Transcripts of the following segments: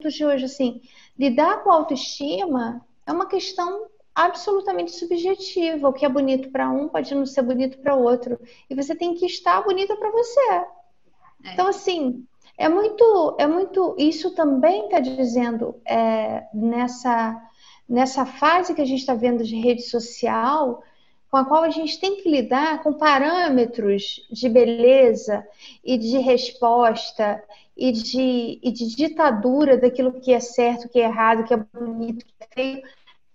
de hoje, assim, lidar com a autoestima é uma questão absolutamente subjetiva. O que é bonito para um pode não ser bonito para outro. E você tem que estar bonita para você. É. Então, assim, é muito, é muito. Isso também está dizendo é, nessa, nessa fase que a gente está vendo de rede social, com a qual a gente tem que lidar com parâmetros de beleza e de resposta e de, e de ditadura daquilo que é certo, que é errado, que é bonito, que é feio.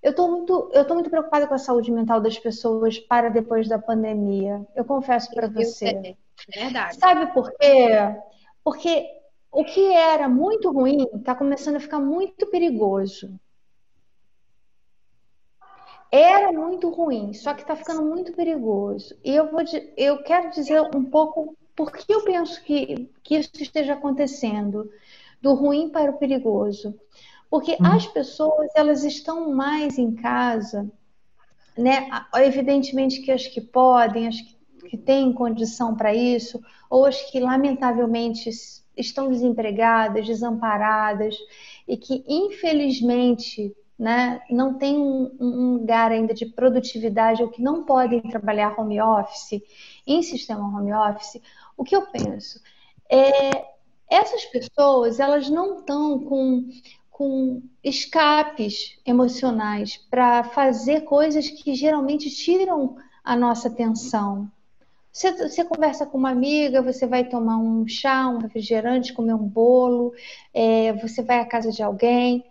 Eu estou muito, eu tô muito preocupada com a saúde mental das pessoas para depois da pandemia. Eu confesso para você. É verdade. Sabe por quê? Porque o que era muito ruim está começando a ficar muito perigoso. Era muito ruim, só que está ficando muito perigoso. E eu, vou, eu quero dizer um pouco por que eu penso que, que isso esteja acontecendo, do ruim para o perigoso. Porque hum. as pessoas, elas estão mais em casa, né? Evidentemente que as que podem, as que, que têm condição para isso, ou as que lamentavelmente estão desempregadas, desamparadas, e que infelizmente né, não tem um, um, lugar ainda de produtividade ou que não podem trabalhar home office, em sistema home office, o que eu penso? É, essas pessoas, elas não estão com, com escapes emocionais para fazer coisas que geralmente tiram a nossa atenção. Você, você, conversa com uma amiga, você vai tomar um chá, um refrigerante, comer um bolo, é, você vai à casa de alguém,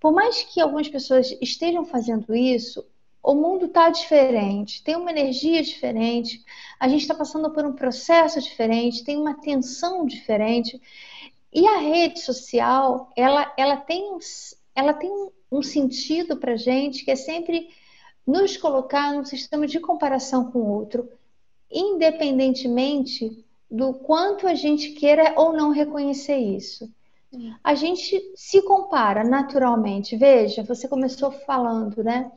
por mais que algumas pessoas estejam fazendo isso, o mundo está diferente, tem uma energia diferente, a gente está passando por um processo diferente, tem uma tensão diferente. E a rede social, ela, ela tem, ela tem um sentido para a gente que é sempre nos colocar num sistema de comparação com o outro, independentemente do quanto a gente queira ou não reconhecer isso a gente se compara naturalmente. Veja, você começou falando, né?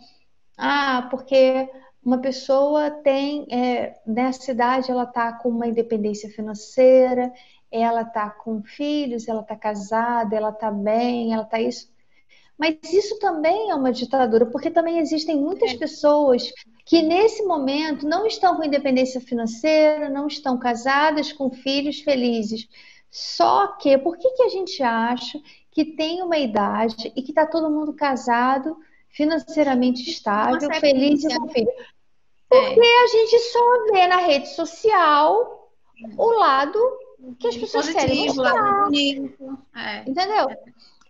Ah, porque uma pessoa tem, é, nessa idade, ela está com uma independência financeira, ela está com filhos, ela está casada, ela está bem, ela está isso. Mas isso também é uma ditadura, porque também existem muitas é. pessoas que nesse momento não estão com independência financeira, não estão casadas com filhos felizes, só que, por que, que a gente acha que tem uma idade e que está todo mundo casado, financeiramente estável, feliz e com filho? Porque é. a gente só vê na rede social o lado que as pessoas Positivo, querem mostrar. É. Entendeu? É.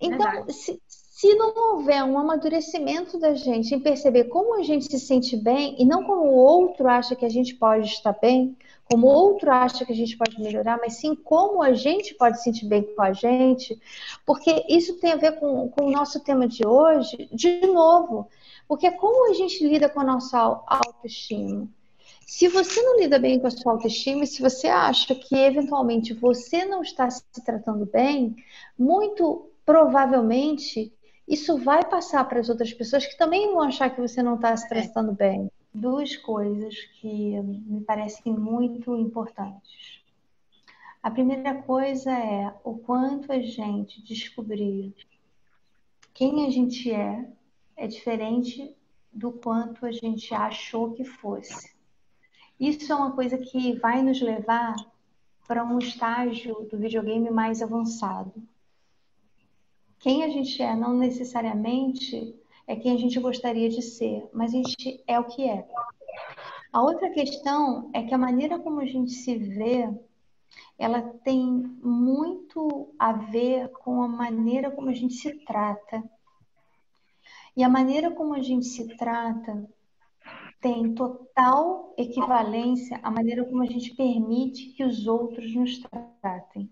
Então, se, se não houver um amadurecimento da gente em perceber como a gente se sente bem e não como o outro acha que a gente pode estar bem, como o outro acha que a gente pode melhorar, mas sim como a gente pode se sentir bem com a gente, porque isso tem a ver com, com o nosso tema de hoje, de novo, porque é como a gente lida com a nossa autoestima. Se você não lida bem com a sua autoestima, se você acha que eventualmente você não está se tratando bem, muito provavelmente isso vai passar para as outras pessoas que também vão achar que você não está se é. tratando bem duas coisas que me parecem muito importantes. A primeira coisa é o quanto a gente descobrir quem a gente é é diferente do quanto a gente achou que fosse. Isso é uma coisa que vai nos levar para um estágio do videogame mais avançado. Quem a gente é não necessariamente é quem a gente gostaria de ser, mas a gente é o que é. A outra questão é que a maneira como a gente se vê, ela tem muito a ver com a maneira como a gente se trata. E a maneira como a gente se trata tem total equivalência à maneira como a gente permite que os outros nos tratem.